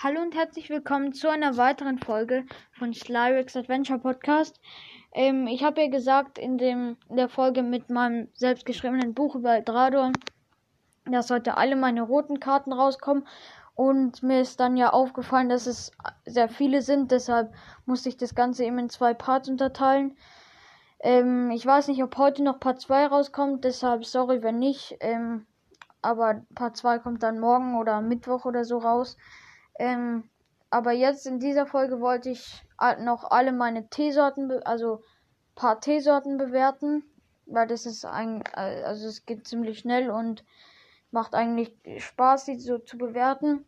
Hallo und herzlich willkommen zu einer weiteren Folge von Slyrix Adventure Podcast. Ähm, ich habe ja gesagt in, dem, in der Folge mit meinem selbstgeschriebenen Buch über Eldrador, dass heute alle meine roten Karten rauskommen. Und mir ist dann ja aufgefallen, dass es sehr viele sind. Deshalb musste ich das Ganze eben in zwei Parts unterteilen. Ähm, ich weiß nicht, ob heute noch Part 2 rauskommt. Deshalb sorry, wenn nicht. Ähm, aber Part 2 kommt dann morgen oder Mittwoch oder so raus. Ähm, aber jetzt in dieser Folge wollte ich noch alle meine Teesorten, also paar Teesorten bewerten, weil das ist ein, also es geht ziemlich schnell und macht eigentlich Spaß, die so zu bewerten.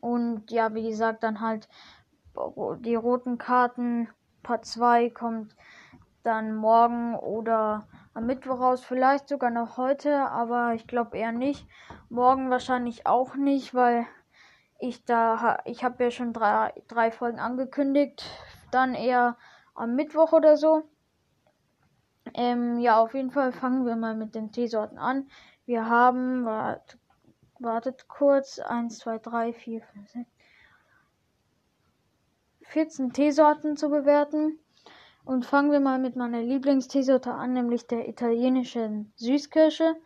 Und ja, wie gesagt, dann halt die roten Karten, Part 2 kommt dann morgen oder am Mittwoch raus, vielleicht sogar noch heute, aber ich glaube eher nicht. Morgen wahrscheinlich auch nicht, weil ich da, ich habe ja schon drei, drei Folgen angekündigt. Dann eher am Mittwoch oder so. Ähm, ja, auf jeden Fall fangen wir mal mit den Teesorten an. Wir haben, wart, wartet kurz, 1, 2, 3, 4, 5, 6, 14 Teesorten zu bewerten. Und fangen wir mal mit meiner Lieblingsteesorte an, nämlich der italienischen Süßkirsche.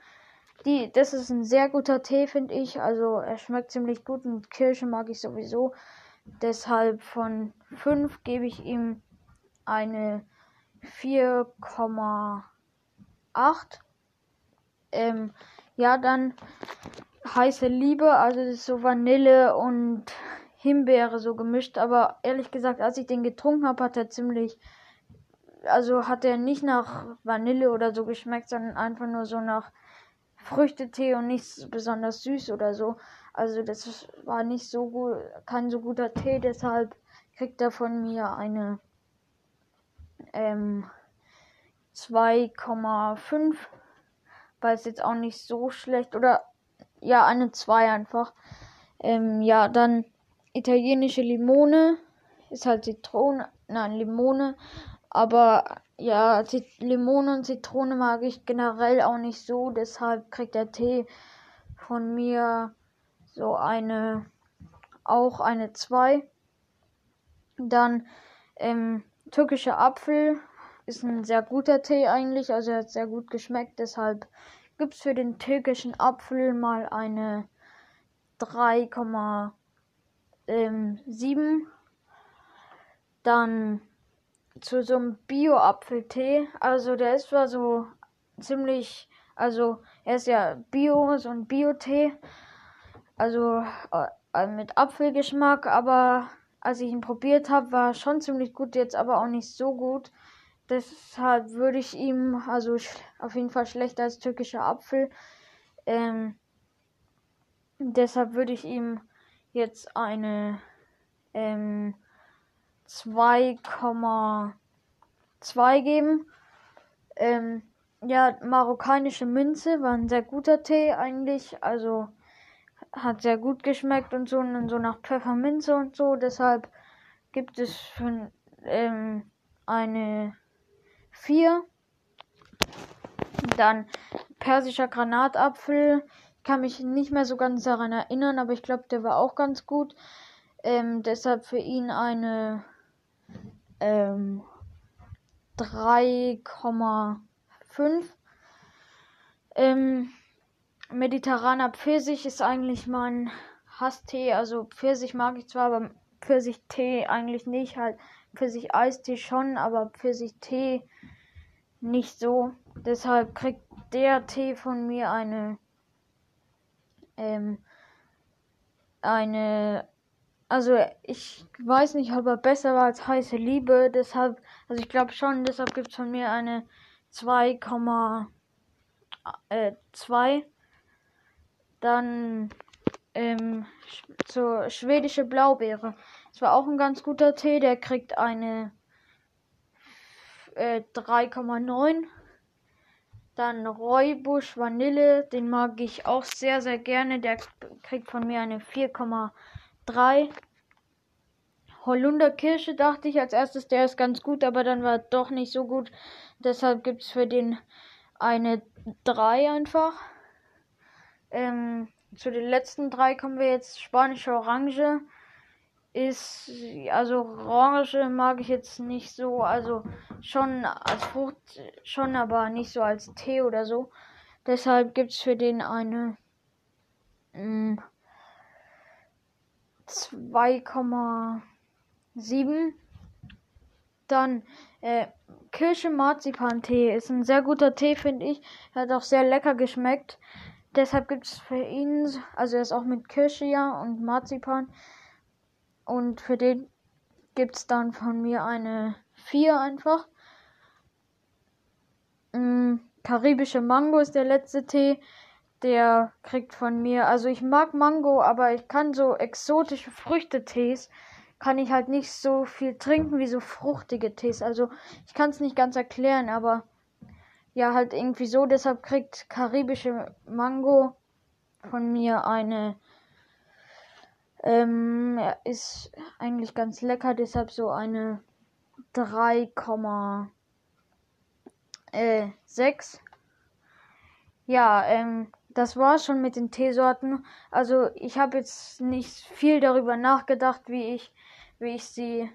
Die, das ist ein sehr guter Tee, finde ich. Also er schmeckt ziemlich gut und Kirsche mag ich sowieso. Deshalb von 5 gebe ich ihm eine 4,8. Ähm, ja, dann heiße Liebe, also das ist so Vanille und Himbeere so gemischt. Aber ehrlich gesagt, als ich den getrunken habe, hat er ziemlich. Also hat er nicht nach Vanille oder so geschmeckt, sondern einfach nur so nach Früchtetee und nicht besonders süß oder so. Also das war nicht so gut, kein so guter Tee, deshalb kriegt er von mir eine ähm, 2,5, weil es jetzt auch nicht so schlecht oder ja eine 2 einfach. Ähm, ja, dann italienische Limone ist halt Zitrone, nein Limone, aber ja, Limone und Zitrone mag ich generell auch nicht so, deshalb kriegt der Tee von mir so eine, auch eine 2. Dann ähm, türkischer Apfel ist ein sehr guter Tee eigentlich, also er hat sehr gut geschmeckt, deshalb gibt es für den türkischen Apfel mal eine 3,7. Dann zu so einem Bio-Apfeltee. Also der ist zwar so ziemlich, also er ist ja Bio, so ein Bio-Tee. Also äh, mit Apfelgeschmack, aber als ich ihn probiert habe, war schon ziemlich gut, jetzt aber auch nicht so gut. Deshalb würde ich ihm, also auf jeden Fall schlechter als türkischer Apfel. Ähm, deshalb würde ich ihm jetzt eine ähm, 2,2 geben. Ähm, ja, marokkanische Minze war ein sehr guter Tee eigentlich. Also hat sehr gut geschmeckt und so und so nach Pfefferminze und so. Deshalb gibt es für, ähm, eine 4. Dann persischer Granatapfel. Ich kann mich nicht mehr so ganz daran erinnern, aber ich glaube, der war auch ganz gut. Ähm, deshalb für ihn eine ähm, 3,5. Ähm, mediterraner Pfirsich ist eigentlich mein Hasstee. Also Pfirsich mag ich zwar, aber Pfirsich-Tee eigentlich nicht. Halt Pfirsich-Eistee schon, aber Pfirsich-Tee nicht so. Deshalb kriegt der Tee von mir eine ähm, eine also ich weiß nicht, ob er besser war als heiße Liebe. Deshalb, also ich glaube schon, deshalb gibt es von mir eine 2,2. Äh, Dann ähm, zur schwedische Blaubeere. Das war auch ein ganz guter Tee. Der kriegt eine äh, 3,9. Dann Räubusch Vanille, den mag ich auch sehr, sehr gerne. Der kriegt von mir eine 4,9. 3. Holunderkirsche dachte ich als erstes, der ist ganz gut, aber dann war doch nicht so gut. Deshalb gibt es für den eine 3 einfach. Ähm, zu den letzten drei kommen wir jetzt. Spanische Orange ist, also Orange mag ich jetzt nicht so, also schon als Frucht, schon, aber nicht so als Tee oder so. Deshalb gibt es für den eine mm, 2,7. Dann äh, Kirsche Marzipan Tee ist ein sehr guter Tee, finde ich. Hat auch sehr lecker geschmeckt. Deshalb gibt es für ihn, also er ist auch mit Kirsche ja und Marzipan. Und für den gibt es dann von mir eine 4 einfach. Ähm, karibische Mango ist der letzte Tee. Der kriegt von mir, also ich mag Mango, aber ich kann so exotische Früchtetees, kann ich halt nicht so viel trinken wie so fruchtige Tees. Also ich kann es nicht ganz erklären, aber ja, halt irgendwie so. Deshalb kriegt karibische Mango von mir eine ähm, ist eigentlich ganz lecker, deshalb so eine 3,6. Äh, ja, ähm, das war schon mit den Teesorten. Also ich habe jetzt nicht viel darüber nachgedacht, wie ich, wie ich sie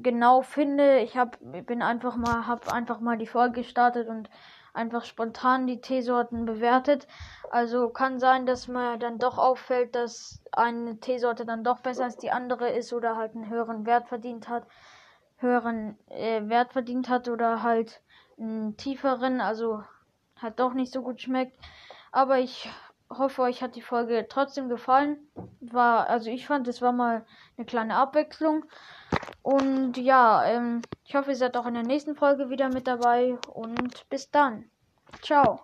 genau finde. Ich habe bin einfach mal, habe einfach mal die Folge gestartet und einfach spontan die Teesorten bewertet. Also kann sein, dass mir dann doch auffällt, dass eine Teesorte dann doch besser als die andere ist oder halt einen höheren Wert verdient hat, höheren äh, Wert verdient hat oder halt einen tieferen, also hat doch nicht so gut schmeckt. Aber ich hoffe, euch hat die Folge trotzdem gefallen. War, also ich fand, es war mal eine kleine Abwechslung. Und ja, ähm, ich hoffe, ihr seid auch in der nächsten Folge wieder mit dabei. Und bis dann. Ciao.